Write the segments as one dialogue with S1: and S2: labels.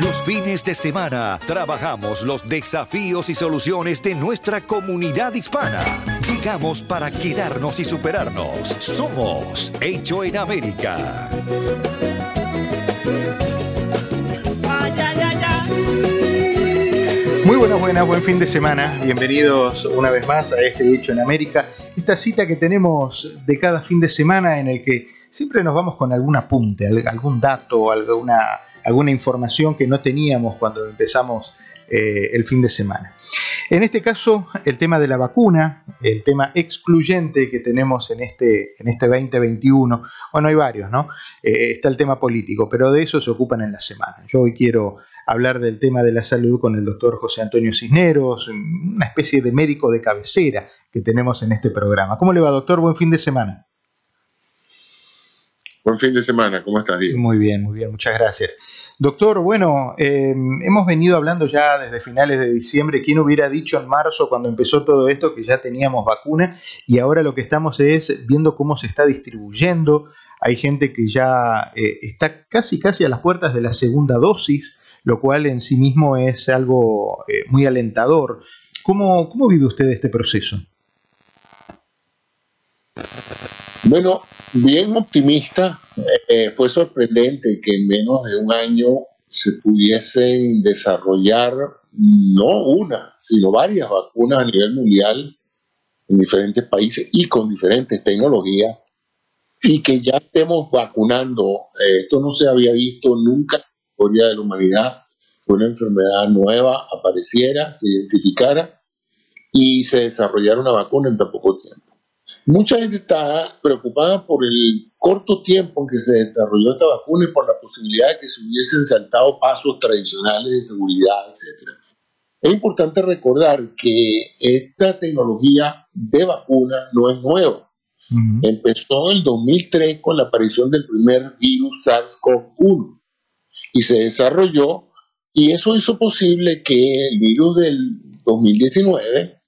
S1: Los fines de semana trabajamos los desafíos y soluciones de nuestra comunidad hispana. Llegamos para quedarnos y superarnos. Somos Hecho en América.
S2: Muy buenas, buenas, buen fin de semana. Bienvenidos una vez más a este Hecho en América. Esta cita que tenemos de cada fin de semana en el que siempre nos vamos con algún apunte, algún dato, alguna, alguna información que no teníamos cuando empezamos eh, el fin de semana. En este caso, el tema de la vacuna, el tema excluyente que tenemos en este, en este 2021, bueno, hay varios, ¿no? Eh, está el tema político, pero de eso se ocupan en la semana. Yo hoy quiero hablar del tema de la salud con el doctor José Antonio Cisneros, una especie de médico de cabecera que tenemos en este programa. ¿Cómo le va, doctor? Buen fin de semana.
S3: Buen fin de semana, ¿cómo estás, Diego?
S2: Muy bien, muy bien, muchas gracias. Doctor, bueno, eh, hemos venido hablando ya desde finales de diciembre. ¿Quién hubiera dicho en marzo, cuando empezó todo esto, que ya teníamos vacuna? Y ahora lo que estamos es viendo cómo se está distribuyendo. Hay gente que ya eh, está casi, casi a las puertas de la segunda dosis lo cual en sí mismo es algo eh, muy alentador. ¿Cómo, ¿Cómo vive usted este proceso?
S3: Bueno, bien optimista. Eh, fue sorprendente que en menos de un año se pudiesen desarrollar no una, sino varias vacunas a nivel mundial en diferentes países y con diferentes tecnologías y que ya estemos vacunando. Eh, esto no se había visto nunca historia de la humanidad que una enfermedad nueva apareciera, se identificara y se desarrollara una vacuna en tan poco tiempo. Mucha gente está preocupada por el corto tiempo en que se desarrolló esta vacuna y por la posibilidad de que se hubiesen saltado pasos tradicionales de seguridad, etc. Es importante recordar que esta tecnología de vacuna no es nueva. Empezó en el 2003 con la aparición del primer virus SARS-CoV-1 y se desarrolló y eso hizo posible que el virus del 2019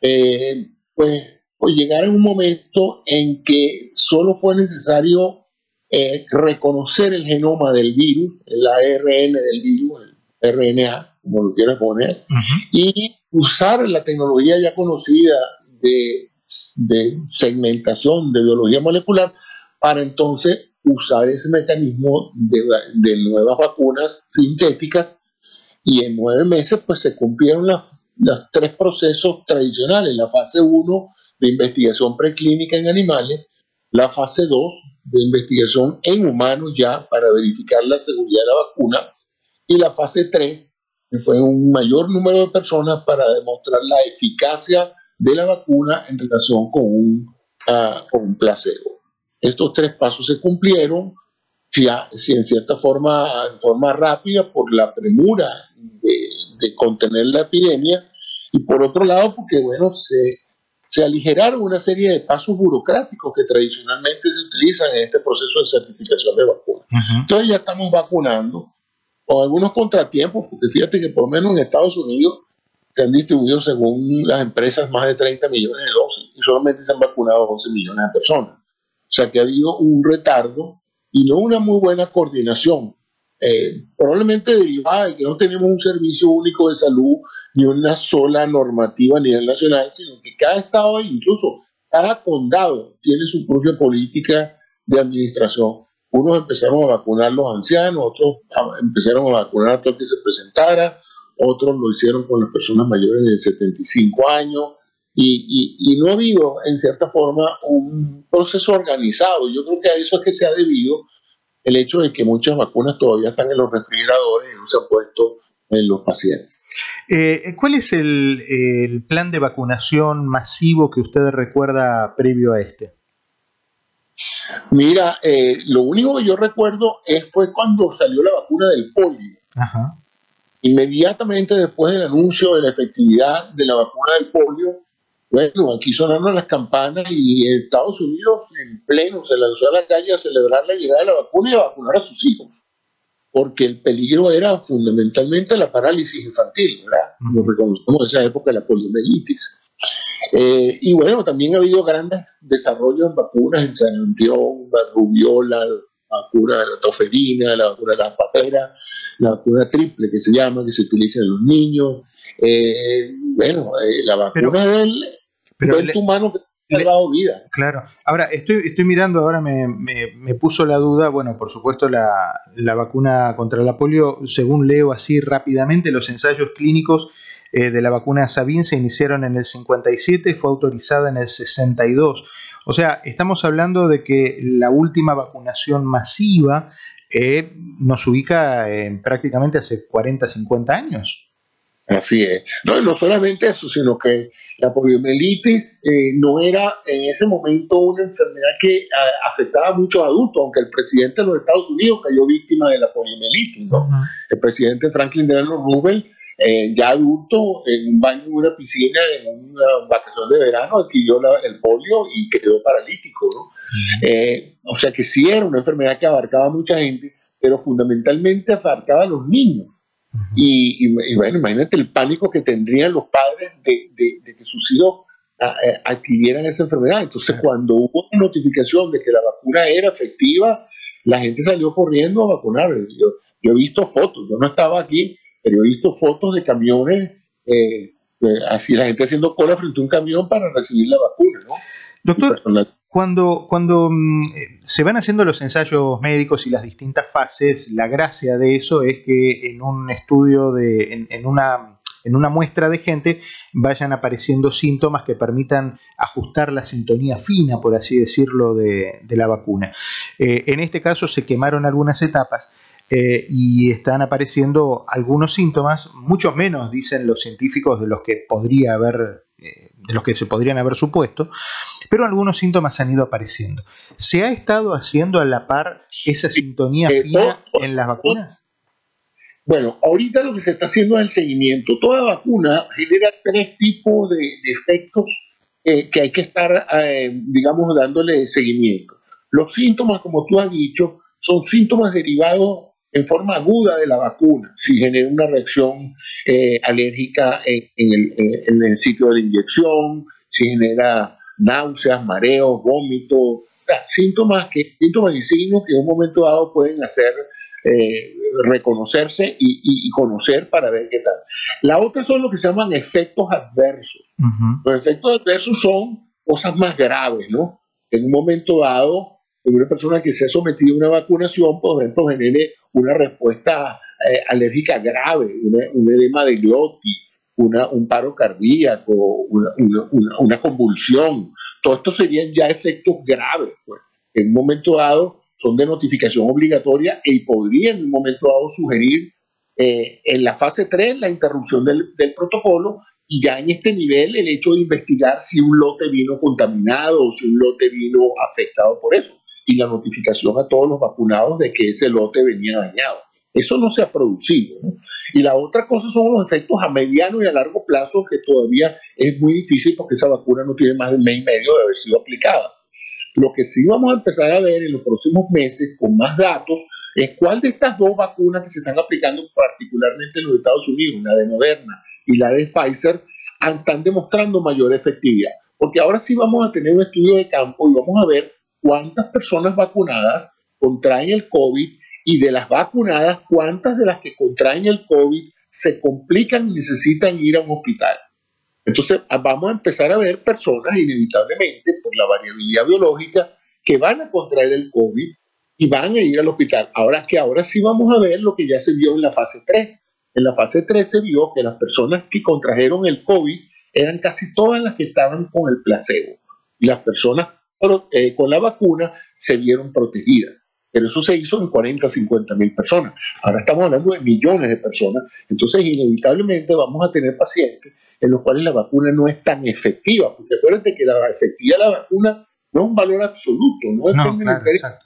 S3: eh, pues, pues, llegara en un momento en que solo fue necesario eh, reconocer el genoma del virus, el ARN del virus, el RNA, como lo quieras poner, y usar la tecnología ya conocida de, segmentación de biología molecular para entonces usar ese mecanismo de, nuevas vacunas sintéticas y en nueve meses pues se cumplieron los tres procesos tradicionales, la fase 1 de investigación preclínica en animales, la fase 2 de investigación en humanos ya para verificar la seguridad de la vacuna y la fase 3 que fue un mayor número de personas para demostrar la eficacia de la vacuna en relación con un, uh, con un placebo. Estos tres pasos se cumplieron, si, en cierta forma, en forma rápida, por la premura de, contener la epidemia, y por otro lado, porque, bueno, se, se aligeraron una serie de pasos burocráticos que tradicionalmente se utilizan en este proceso de certificación de vacunas. Entonces ya estamos vacunando con algunos contratiempos, porque fíjate que por lo menos en Estados Unidos se han distribuido según las empresas más de 30 millones de dosis y solamente se han vacunado 11 millones de personas. O sea que ha habido un retardo y no una muy buena coordinación, eh, probablemente derivada de que no tenemos un servicio único de salud ni una sola normativa a nivel nacional, sino que cada estado, incluso cada condado, tiene su propia política de administración. Unos empezaron a vacunar a los ancianos, otros empezaron a vacunar a todos que se presentara, otros lo hicieron con las personas mayores de 75 años, y, no ha habido, en cierta forma, un proceso organizado. Yo creo que a eso es que se ha debido el hecho de que muchas vacunas todavía están en los refrigeradores y no se han puesto en los pacientes.
S2: Eh, ¿Cuál es el, plan de vacunación masivo que usted recuerda previo a este?
S3: Mira, eh, lo único que yo recuerdo es fue cuando salió la vacuna del polio. Inmediatamente después del anuncio de la efectividad de la vacuna del polio, bueno, aquí sonaron las campanas y Estados Unidos en pleno se lanzó a la calle a celebrar la llegada de la vacuna y a vacunar a sus hijos porque el peligro era fundamentalmente la parálisis infantil, ¿verdad? Lo reconocemos esa época, la poliomielitis. Eh, y bueno, también ha habido grandes desarrollos en vacunas en sarampión, la rubiola, la vacuna de la toferina, la vacuna de la papera, la vacuna triple que se llama, que se utiliza en los niños. Eh, bueno, eh, la vacuna del pero humano salvado vida.
S2: Claro. Ahora, estoy, estoy mirando, ahora me, me, puso la duda, bueno, por supuesto la, la, vacuna contra la polio, según leo así rápidamente, los ensayos clínicos eh, de la vacuna Sabin se iniciaron en el 57, fue autorizada en el 62. O sea, estamos hablando de que la última vacunación masiva eh, nos ubica en prácticamente hace 40, 50 años.
S3: Así es. No, no solamente eso, sino que la poliomielitis eh, no era en ese momento una enfermedad que afectaba a muchos adultos, aunque el presidente de los Estados Unidos cayó víctima de la poliomielitis. ¿no? El presidente Franklin Delano Roosevelt, eh, ya adulto, en un baño en una piscina, en una vacación de verano, adquirió el polio y quedó paralítico. ¿no? Eh, o sea que sí era una enfermedad que abarcaba a mucha gente, pero fundamentalmente abarcaba a los niños y, bueno, imagínate el pánico que tendrían los padres de, que sus hijos adquirieran esa enfermedad. Entonces, cuando hubo notificación de que la vacuna era efectiva, la gente salió corriendo a vacunar. Yo, he visto fotos, yo no estaba aquí, pero he visto fotos de camiones, eh, eh, así la gente haciendo cola frente a un camión para recibir la vacuna, ¿no?
S2: Doctor, cuando, cuando mm, se van haciendo los ensayos médicos y las distintas fases, la gracia de eso es que en un estudio de, en, una, en una muestra de gente vayan apareciendo síntomas que permitan ajustar la sintonía fina, por así decirlo, de, la vacuna. Eh, en este caso se quemaron algunas etapas. Eh, y están apareciendo algunos síntomas, muchos menos, dicen los científicos, de los que podría haber eh, de los que se podrían haber supuesto, pero algunos síntomas han ido apareciendo. ¿Se ha estado haciendo a la par esa sintonía eh, fina en las vacunas?
S3: Bueno, ahorita lo que se está haciendo es el seguimiento. Toda vacuna genera tres tipos de, efectos eh, que hay que estar, digamos, dándole seguimiento. Los síntomas, como tú has dicho, son síntomas derivados en forma aguda de la vacuna, si genera una reacción eh, alérgica en, el, sitio de la inyección, si genera náuseas, mareos, vómitos, síntomas, que, síntomas y signos que en un momento dado pueden hacer eh, reconocerse y, conocer para ver qué tal. La otra son lo que se llaman efectos adversos. Los efectos adversos son cosas más graves, ¿no? En un momento dado, en una persona que se ha sometido a una vacunación, por ejemplo, genere una respuesta eh, alérgica grave, un edema de glotis, una, un paro cardíaco, una, una, convulsión. Todo esto serían ya efectos graves. Pues. En un momento dado son de notificación obligatoria y podrían en un momento dado sugerir eh, en la fase 3 la interrupción del, del, protocolo y ya en este nivel el hecho de investigar si un lote vino contaminado o si un lote vino afectado por eso y la notificación a todos los vacunados de que ese lote venía dañado. Eso no se ha producido. Y la otra cosa son los efectos a mediano y a largo plazo, que todavía es muy difícil porque esa vacuna no tiene más de un mes y medio de haber sido aplicada. Lo que sí vamos a empezar a ver en los próximos meses, con más datos, es cuál de estas dos vacunas que se están aplicando, particularmente en los Estados Unidos, la de Moderna y la de Pfizer, están demostrando mayor efectividad. Porque ahora sí vamos a tener un estudio de campo y vamos a ver cuántas personas vacunadas contraen el COVID y de las vacunadas, cuántas de las que contraen el COVID se complican y necesitan ir a un hospital. Entonces vamos a empezar a ver personas inevitablemente por la variabilidad biológica que van a contraer el COVID y van a ir al hospital. Ahora que ahora sí vamos a ver lo que ya se vio en la fase 3. En la fase 3 se vio que las personas que contrajeron el COVID eran casi todas las que estaban con el placebo. Y las personas eh, con la vacuna se vieron protegidas. pero eso se hizo en 40, 50 mil personas. Ahora estamos hablando de millones de personas, entonces inevitablemente vamos a tener pacientes en los cuales la vacuna no es tan efectiva, porque acuérdate que la efectividad de la vacuna no es un valor absoluto, no es
S2: no, claro,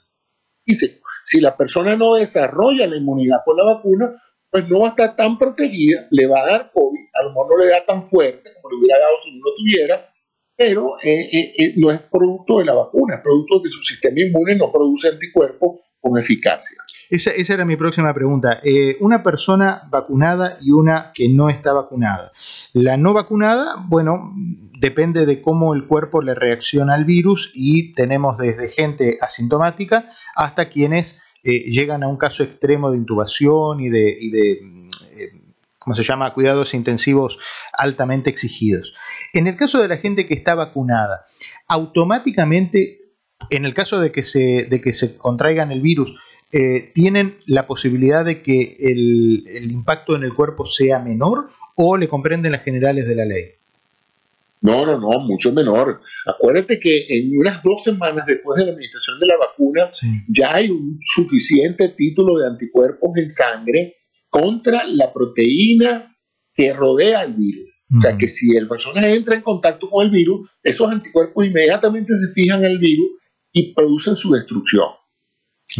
S3: Dice, si la persona no desarrolla la inmunidad por la vacuna, pues no va a estar tan protegida, le va a dar COVID, a lo mejor no le da tan fuerte como le hubiera dado si no lo tuviera, pero eh, eh, eh, no es producto de la vacuna, es producto de que su sistema inmune no produce anticuerpos con eficacia.
S2: Esa, esa era mi próxima pregunta. una persona vacunada y una que no está vacunada. La no vacunada, bueno, depende de cómo el cuerpo le reacciona al virus y tenemos desde gente asintomática hasta quienes llegan a un caso extremo de intubación y de, y de ¿cómo se llama?, cuidados intensivos altamente exigidos. En el caso de la gente que está vacunada, automáticamente, en el caso de que se, de que se contraigan el virus, eh, ¿tienen la posibilidad de que el, impacto en el cuerpo sea menor o le comprenden las generales de la ley?
S3: No, no, no, mucho menor. Acuérdate que en unas dos semanas después de la administración de la vacuna ya hay un suficiente título de anticuerpos en sangre contra la proteína que rodea al virus. O sea que si el personaje entra en contacto con el virus, esos anticuerpos inmediatamente se fijan en el virus y producen su destrucción.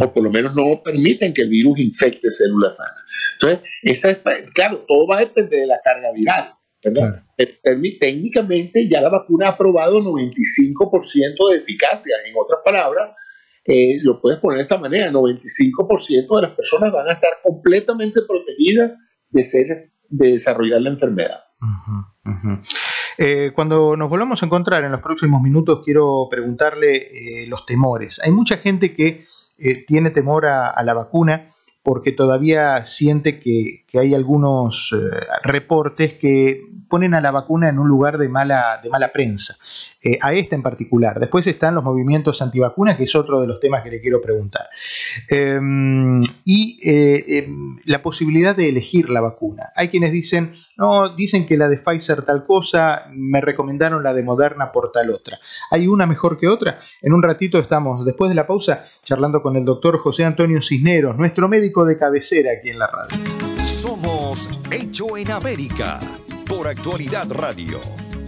S3: O por lo menos no permiten que el virus infecte células sanas. Entonces, esa es, claro, todo va a depender de la carga viral. ¿verdad? Eh, técnicamente ya la vacuna ha probado 95% de eficacia. En otras palabras, eh, lo puedes poner de esta manera, 95% de las personas van a estar completamente protegidas de, ser, de desarrollar la enfermedad.
S2: Eh, cuando nos volvamos a encontrar en los próximos minutos, quiero preguntarle eh, los temores. Hay mucha gente que tiene temor a, la vacuna porque todavía siente que, hay algunos reportes que ponen a la vacuna en un lugar de mala, de mala prensa. Eh, a esta en particular. Después están los movimientos antivacunas, que es otro de los temas que le quiero preguntar. Em, y eh, em, la posibilidad de elegir la vacuna. Hay quienes dicen, no, dicen que la de Pfizer tal cosa, me recomendaron la de Moderna por tal otra. ¿Hay una mejor que otra? En un ratito estamos, después de la pausa, charlando con el doctor José Antonio Cisneros, nuestro médico de cabecera aquí en la radio.
S1: Somos Hecho en América por Actualidad Radio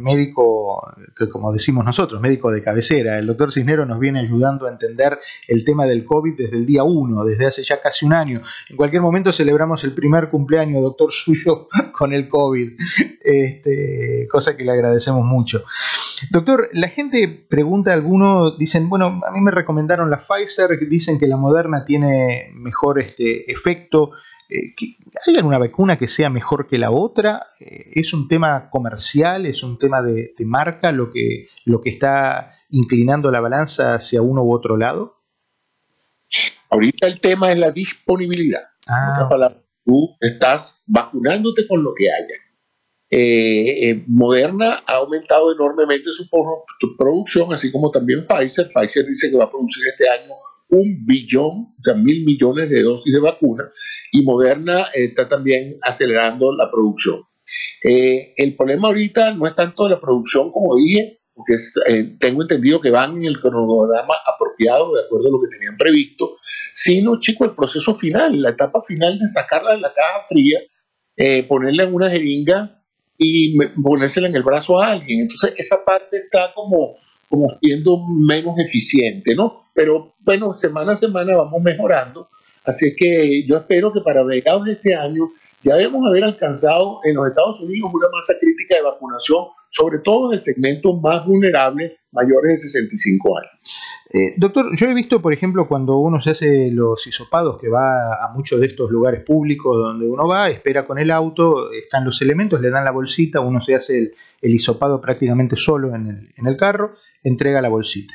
S2: médico, que como decimos nosotros, médico de cabecera. El doctor Cisneros nos viene ayudando a entender el tema del COVID desde el día 1, desde hace ya casi un año. En cualquier momento celebramos el primer cumpleaños, doctor suyo, con el COVID, este, cosa que le agradecemos mucho. Doctor, la gente pregunta, algunos dicen, bueno, a mí me recomendaron la Pfizer, dicen que la Moderna tiene mejor este, efecto. Eh, ¿Hay alguna vacuna que sea mejor que la otra? Eh, ¿Es un tema comercial? ¿Es un tema de, marca lo que, lo que está inclinando la balanza hacia uno u otro lado?
S3: Ahorita el tema es la disponibilidad. Ah. tú estás vacunándote con lo que haya. Eh, Moderna ha aumentado enormemente su producción, así como también Pfizer. Pfizer dice que va a producir este año un billón, o mil millones de dosis de vacuna, y Moderna está también acelerando la producción. Eh, el problema ahorita no es tanto la producción, como dije, porque eh, tengo entendido que van en el cronograma apropiado, de acuerdo a lo que tenían previsto, sino, chico, el proceso final, la etapa final de sacarla de la caja fría, eh, ponerla en una jeringa y ponérsela en el brazo a alguien. Entonces, esa parte está como como siendo menos eficiente, ¿no? Pero bueno, semana a semana vamos mejorando. Así que yo espero que para mediados de este año ya debemos haber alcanzado en los Estados Unidos una masa crítica de vacunación sobre todo en el segmento más vulnerable, mayores de 65 años.
S2: Eh, doctor, yo he visto, por ejemplo, cuando uno se hace los hisopados, que va a muchos de estos lugares públicos donde uno va, espera con el auto, están los elementos, le dan la bolsita, uno se hace el, el hisopado prácticamente solo en el, carro, entrega la bolsita.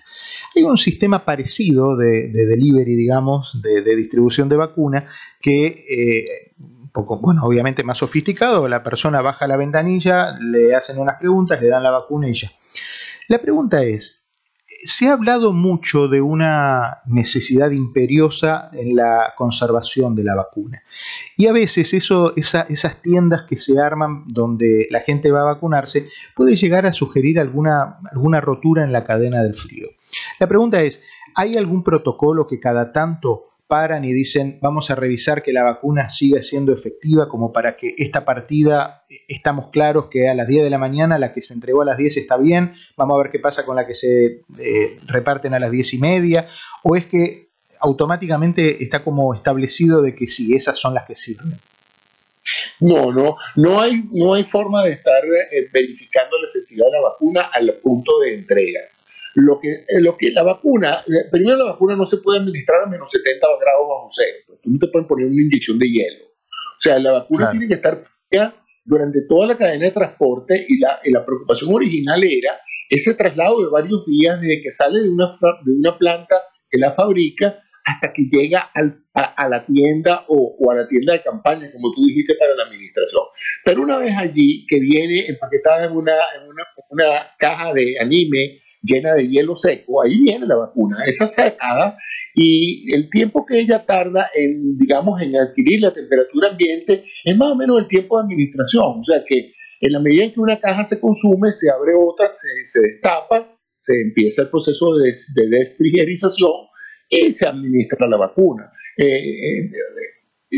S2: Hay un sistema parecido de, delivery, digamos, de, distribución de vacuna, que eh, bueno, obviamente más sofisticado, la persona baja la ventanilla, le hacen unas preguntas, le dan la vacuna y ya. La pregunta es, se ha hablado mucho de una necesidad imperiosa en la conservación de la vacuna. Y a veces eso, esas tiendas que se arman donde la gente va a vacunarse puede llegar a sugerir alguna, alguna rotura en la cadena del frío. La pregunta es, ¿hay algún protocolo que cada tanto paran y dicen vamos a revisar que la vacuna siga siendo efectiva como para que esta partida estamos claros que a las 10 de la mañana la que se entregó a las 10 está bien, vamos a ver qué pasa con la que se eh, reparten a las 10 y media, o es que automáticamente está como establecido de que sí, esas son las que sirven.
S3: No, no, no hay, no hay forma de estar eh, verificando la efectividad de la vacuna al punto de entrega. Lo que, eh, lo que la vacuna, eh, primero la vacuna no se puede administrar a menos 70 grados bajo cero. Tú no te pueden poner una inyección de hielo. O sea, la vacuna tiene que estar fría durante toda la cadena de transporte y la, la preocupación original era ese traslado de varios días desde que sale de una, de una planta que la fabrica hasta que llega a, la tienda o, a la tienda de campaña, como tú dijiste, para la administración. Pero una vez allí, que viene empaquetada en una, en una, una caja de anime llena de hielo seco, ahí viene la vacuna, esa secada y el tiempo que ella tarda en, digamos, en adquirir la temperatura ambiente es más o menos el tiempo de administración, o sea que en la medida en que una caja se consume, se abre otra, se, destapa, se empieza el proceso de, de, desfrigerización y se administra la vacuna. Eh, eh,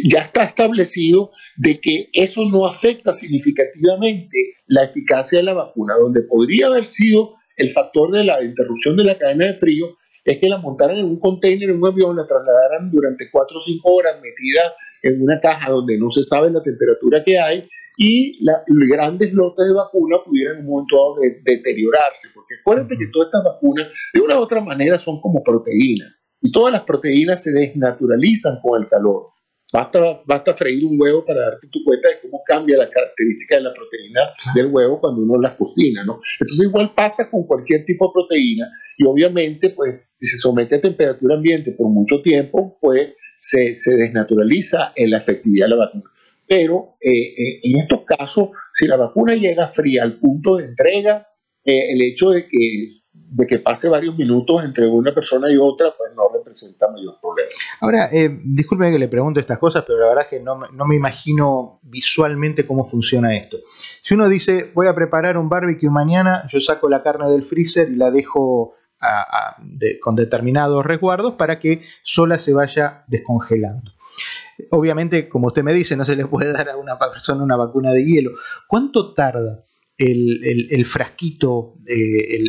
S3: ya está establecido de que eso no afecta significativamente la eficacia de la vacuna, donde podría haber sido el factor de la interrupción de la cadena de frío es que la montaran en un container, en un avión, la trasladaran durante 4 o 5 horas metida en una caja donde no se sabe la temperatura que hay y los grandes lotes de vacuna pudieran en un momento dado deteriorarse. Porque acuérdate que todas estas vacunas, de una u otra manera, son como proteínas. Y todas las proteínas se desnaturalizan con el calor. Basta, basta freír un huevo para darte tu cuenta de cómo cambia la característica de la proteína del huevo cuando uno las cocina, ¿no? Entonces igual pasa con cualquier tipo de proteína y obviamente, pues, si se somete a temperatura ambiente por mucho tiempo, pues se, se desnaturaliza en la efectividad de la vacuna. Pero eh, eh, en estos casos, si la vacuna llega fría al punto de entrega, eh, el hecho de que de que pase varios minutos entre una persona y otra, pues no representa mayor problema.
S2: Ahora, eh, disculpe que le pregunto estas cosas, pero la verdad es que no, no, me imagino visualmente cómo funciona esto. Si uno dice, voy a preparar un barbecue mañana, yo saco la carne del freezer y la dejo con determinados resguardos para que sola se vaya descongelando. Obviamente, como usted me dice, no se le puede dar a una persona una vacuna de hielo. ¿Cuánto tarda el, frasquito, eh,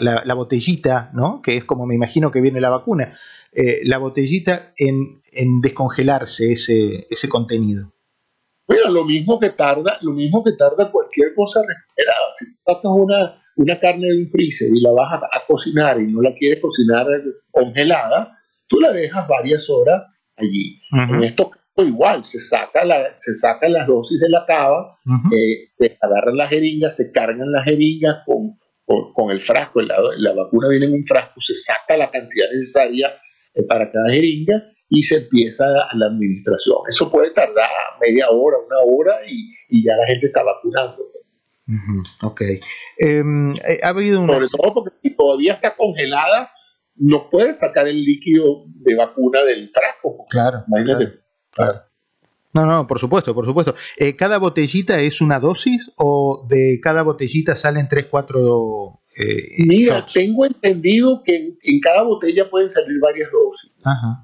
S2: la, botellita, ¿no? que es como me imagino que viene la vacuna, eh, la botellita en, descongelarse ese, ese contenido.
S3: Bueno, lo mismo que tarda, lo mismo que tarda cualquier cosa refrigerada. Si sacas una, una carne de un freezer y la vas a, cocinar y no la quieres cocinar congelada, tú la dejas varias horas allí. En estos igual, se saca, la, se sacan las dosis de la cava, eh, se agarran las jeringas, se cargan las jeringas con, con, el frasco, la, la, vacuna viene en un frasco, se saca la cantidad necesaria eh, para cada jeringa y se empieza la administración. Eso puede tardar media hora, una hora y, y ya la gente está vacunando.
S2: Ok. Em, eh, ha habido
S3: una... Sobre todo porque si todavía está congelada, no puede sacar el líquido de vacuna del frasco.
S2: Claro. Imagínate. No, no, por supuesto, por supuesto. Eh, ¿Cada botellita es una dosis o de cada botellita salen 3, 4
S3: eh, Mira, tengo entendido que en, cada botella pueden salir varias dosis.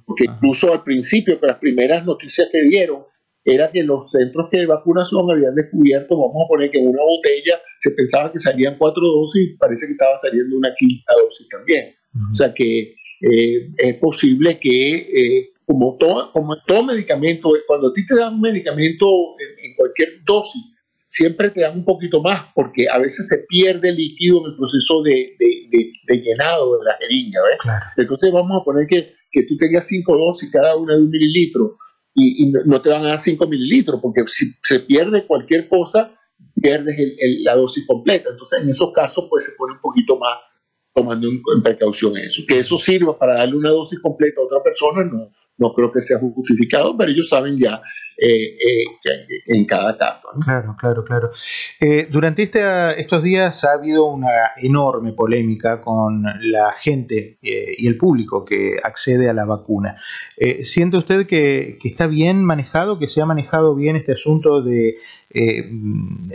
S3: porque incluso al principio, con las primeras noticias que dieron, era que los centros de vacunación habían descubierto, vamos a poner que en una botella se pensaba que salían cuatro dosis, parece que estaba saliendo una quinta dosis también. O sea que eh, es posible que eh, como todo, como todo medicamento, cuando a ti te dan un medicamento en, cualquier dosis, siempre te dan un poquito más porque a veces se pierde líquido en el proceso de, llenado de la jeringa. Entonces vamos a poner que, tú tengas cinco dosis cada una de un mililitro y, no te van a dar 5 mililitros porque si se pierde cualquier cosa, pierdes la dosis completa. Entonces en esos casos pues se pone un poquito más tomando en, precaución eso. Que eso sirva para darle una dosis completa a otra persona, no, no creo que sea justificado, pero ellos saben ya eh, eh, en cada caso.
S2: Claro, claro, claro. Eh, durante este, estos días ha habido una enorme polémica con la gente y el público que accede a la vacuna. ¿Siente usted que, que, está bien manejado, que se ha manejado bien este asunto de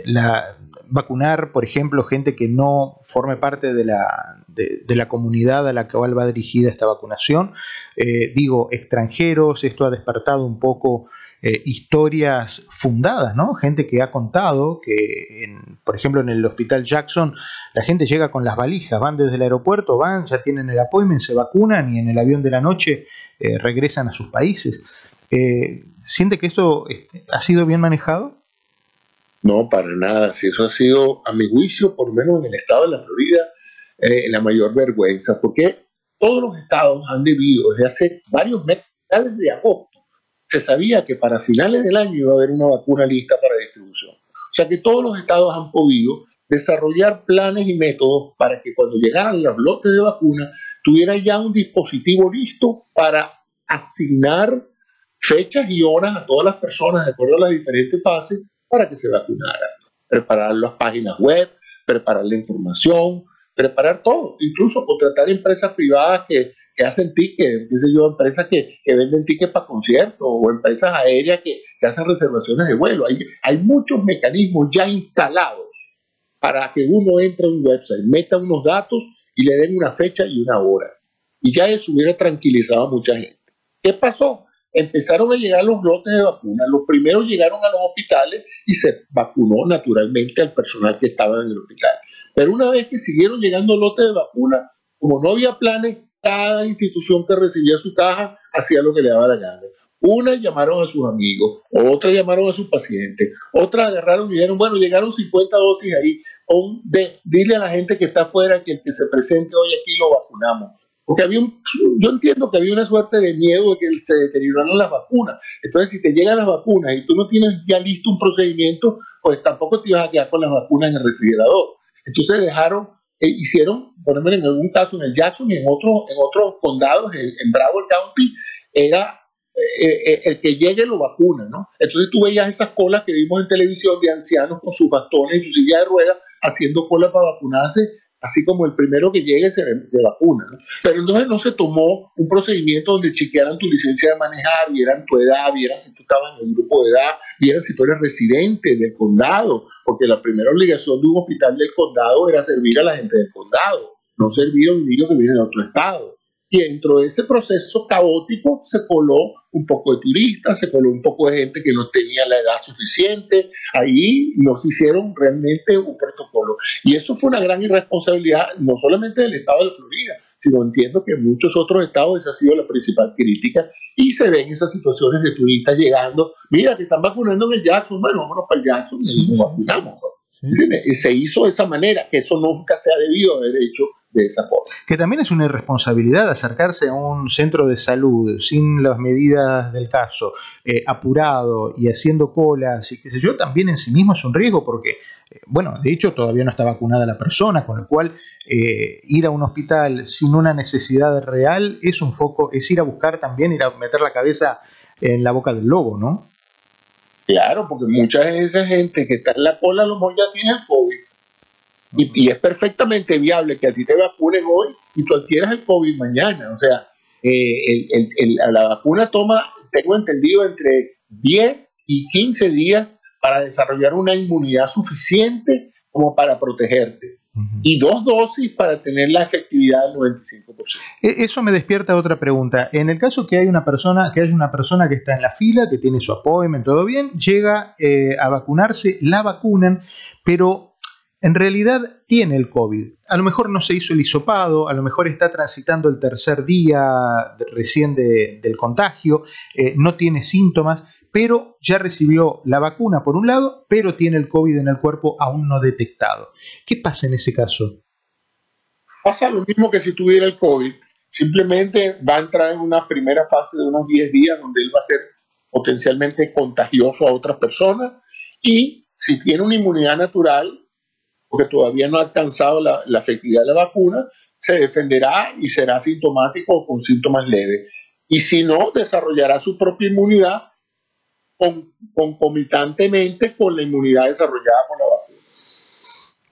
S2: la vacunar, por ejemplo, gente que no forme parte de la, de, la comunidad a la cual va dirigida esta vacunación. Eh, digo, extranjeros, esto ha despertado un poco eh, historias fundadas, ¿no? Gente que ha contado que, por ejemplo, en el hospital Jackson, la gente llega con las valijas, van desde el aeropuerto, van, ya tienen el appointment, se vacunan y en el avión de la noche eh, regresan a sus países. ¿Siente que esto ha sido bien manejado?
S3: No, para nada. Si eso ha sido, a mi juicio, por lo menos en el estado de la Florida, eh, la mayor vergüenza, porque todos los estados han debido, desde hace varios meses, desde agosto, se sabía que para finales del año iba a haber una vacuna lista para distribución. O sea que todos los estados han podido desarrollar planes y métodos para que cuando llegaran los lotes de vacuna tuviera ya un dispositivo listo para asignar fechas y horas a todas las personas de acuerdo a las diferentes fases para que se vacunara. Preparar las páginas web, preparar la información, preparar todo, incluso contratar empresas privadas que, hacen tickets, yo, empresas que, venden tickets para conciertos o empresas aéreas que, hacen reservaciones de vuelo. Hay, hay muchos mecanismos ya instalados para que uno entre a un website, meta unos datos y le den una fecha y una hora. Y ya eso hubiera tranquilizado a mucha gente. ¿Qué pasó? Empezaron a llegar los lotes de vacunas. Los primeros llegaron a los hospitales y se vacunó naturalmente al personal que estaba en el hospital. Pero una vez que siguieron llegando lotes de vacunas, como no había planes, cada institución que recibía su caja hacía lo que le daba la gana. Una llamaron a sus amigos, otra llamaron a sus pacientes, otra agarraron y dijeron, bueno, llegaron 50 dosis ahí, de, dile a la gente que está afuera que el que se presente hoy aquí lo vacunamos. Porque había un, yo entiendo que había una suerte de miedo de que se deterioraran las vacunas. Entonces, si te llegan las vacunas y tú no tienes ya listo un procedimiento, pues tampoco te ibas a quedar con las vacunas en el refrigerador. Entonces dejaron, eh, hicieron, por en algún caso en el Jackson y en otros, en otros condados, en, Broward County, era eh, eh, el que llegue lo vacuna, ¿no? Entonces tú veías esas colas que vimos en televisión de ancianos con sus bastones y su silla de ruedas haciendo cola para vacunarse así como el primero que llegue se, vacuna. Pero entonces no se tomó un procedimiento donde chequearan tu licencia de manejar, vieran tu edad, vieran si tú estabas en el grupo de edad, vieran si tú eres residente del condado, porque la primera obligación de un hospital del condado era servir a la gente del condado, no servir a un niño que viene de otro estado. Y dentro de ese proceso caótico se coló un poco de turistas, se coló un poco de gente que no tenía la edad suficiente. Ahí nos hicieron realmente un protocolo. Y eso fue una gran irresponsabilidad, no solamente del estado de Florida, sino entiendo que en muchos otros estados esa ha sido la principal crítica. Y se ven esas situaciones de turistas llegando. Mira, que están vacunando en el Jackson. Bueno, vámonos para el Jackson y nos vacunamos. Se hizo de esa manera, que eso nunca se ha debido haber hecho de esa forma.
S2: Que también es una irresponsabilidad acercarse a un centro de salud sin las medidas del caso, eh, apurado y haciendo colas y qué sé yo, también en sí mismo es un riesgo porque, eh, bueno, de hecho todavía no está vacunada la persona, con lo cual eh, ir a un hospital sin una necesidad real es un foco, es ir a buscar también, ir a meter la cabeza en la boca del lobo, ¿no?
S3: Claro, porque mucha de esa gente que está en la cola a lo mejor ya tiene el COVID y, es perfectamente viable que a ti te vacunen hoy y tú adquieras el COVID mañana. O sea, eh, la vacuna toma, tengo entendido, entre 10 y 15 días para desarrollar una inmunidad suficiente como para protegerte. Y dos dosis para tener la efectividad del 95%.
S2: E, eso me despierta otra pregunta. En el caso que hay una persona, que hay una persona que está en la fila, que tiene su appointment, todo bien, llega eh, a vacunarse, la vacunan, pero en realidad tiene el COVID. A lo mejor no se hizo el hisopado, a lo mejor está transitando el tercer día recién del contagio, eh, no tiene síntomas, pero ya recibió la vacuna por un lado, pero tiene el COVID en el cuerpo aún no detectado. ¿Qué pasa en ese caso?
S3: Pasa lo mismo que si tuviera el COVID. Simplemente va a entrar en una primera fase de unos 10 días donde él va a ser potencialmente contagioso a otras personas y si tiene una inmunidad natural, porque todavía no ha alcanzado la, efectividad de la vacuna, se defenderá y será sintomático o con síntomas leves. Y si no, desarrollará su propia inmunidad concomitantemente con la inmunidad desarrollada por la vacuna.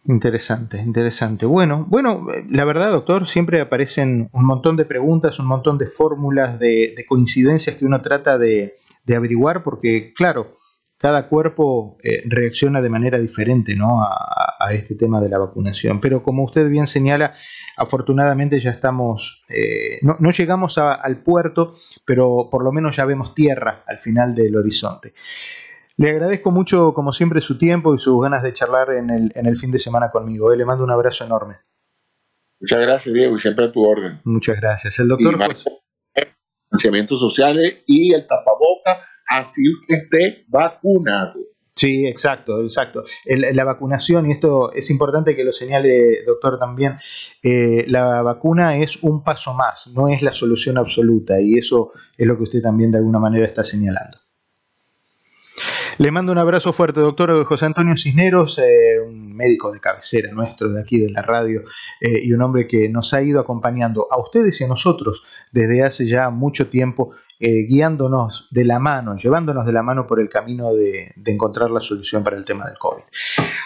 S2: Interesante, interesante. Bueno, bueno, la verdad, doctor, siempre aparecen un montón de preguntas, un montón de fórmulas, de, coincidencias que uno trata de averiguar, porque, claro, cada cuerpo eh, reacciona de manera diferente ¿no? a, este tema de la vacunación. Pero como usted bien señala, afortunadamente ya estamos, eh, no, llegamos al puerto, pero por lo menos ya vemos tierra al final del horizonte. Le agradezco mucho, como siempre, su tiempo y sus ganas de charlar en el, en el fin de semana conmigo. Eh, le mando un abrazo enorme.
S3: Muchas gracias, Diego, y siempre a tu orden.
S2: Muchas gracias. El doctor
S3: financiamientos sociales y el tapaboca, así que esté vacunado.
S2: Sí, exacto, exacto. la vacunación, y esto es importante que lo señale, doctor, también, eh, la vacuna es un paso más, no es la solución absoluta, y eso es lo que usted también de alguna manera está señalando. Le mando un abrazo fuerte, doctor José Antonio Cisneros, eh, un médico de cabecera nuestro de aquí de la radio eh, y un hombre que nos ha ido acompañando a ustedes y a nosotros desde hace ya mucho tiempo eh, guiándonos de la mano, llevándonos de la mano por el camino de, encontrar la solución para el tema del COVID.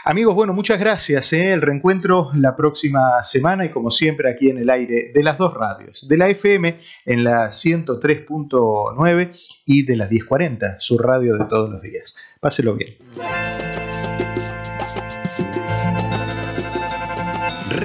S2: Amigos, bueno, muchas gracias. ¿eh? El reencuentro la próxima semana y como siempre aquí en el aire de las dos radios, de la FM en la 103.9 y de la 1040, su radio de todos los días. Páselo bien.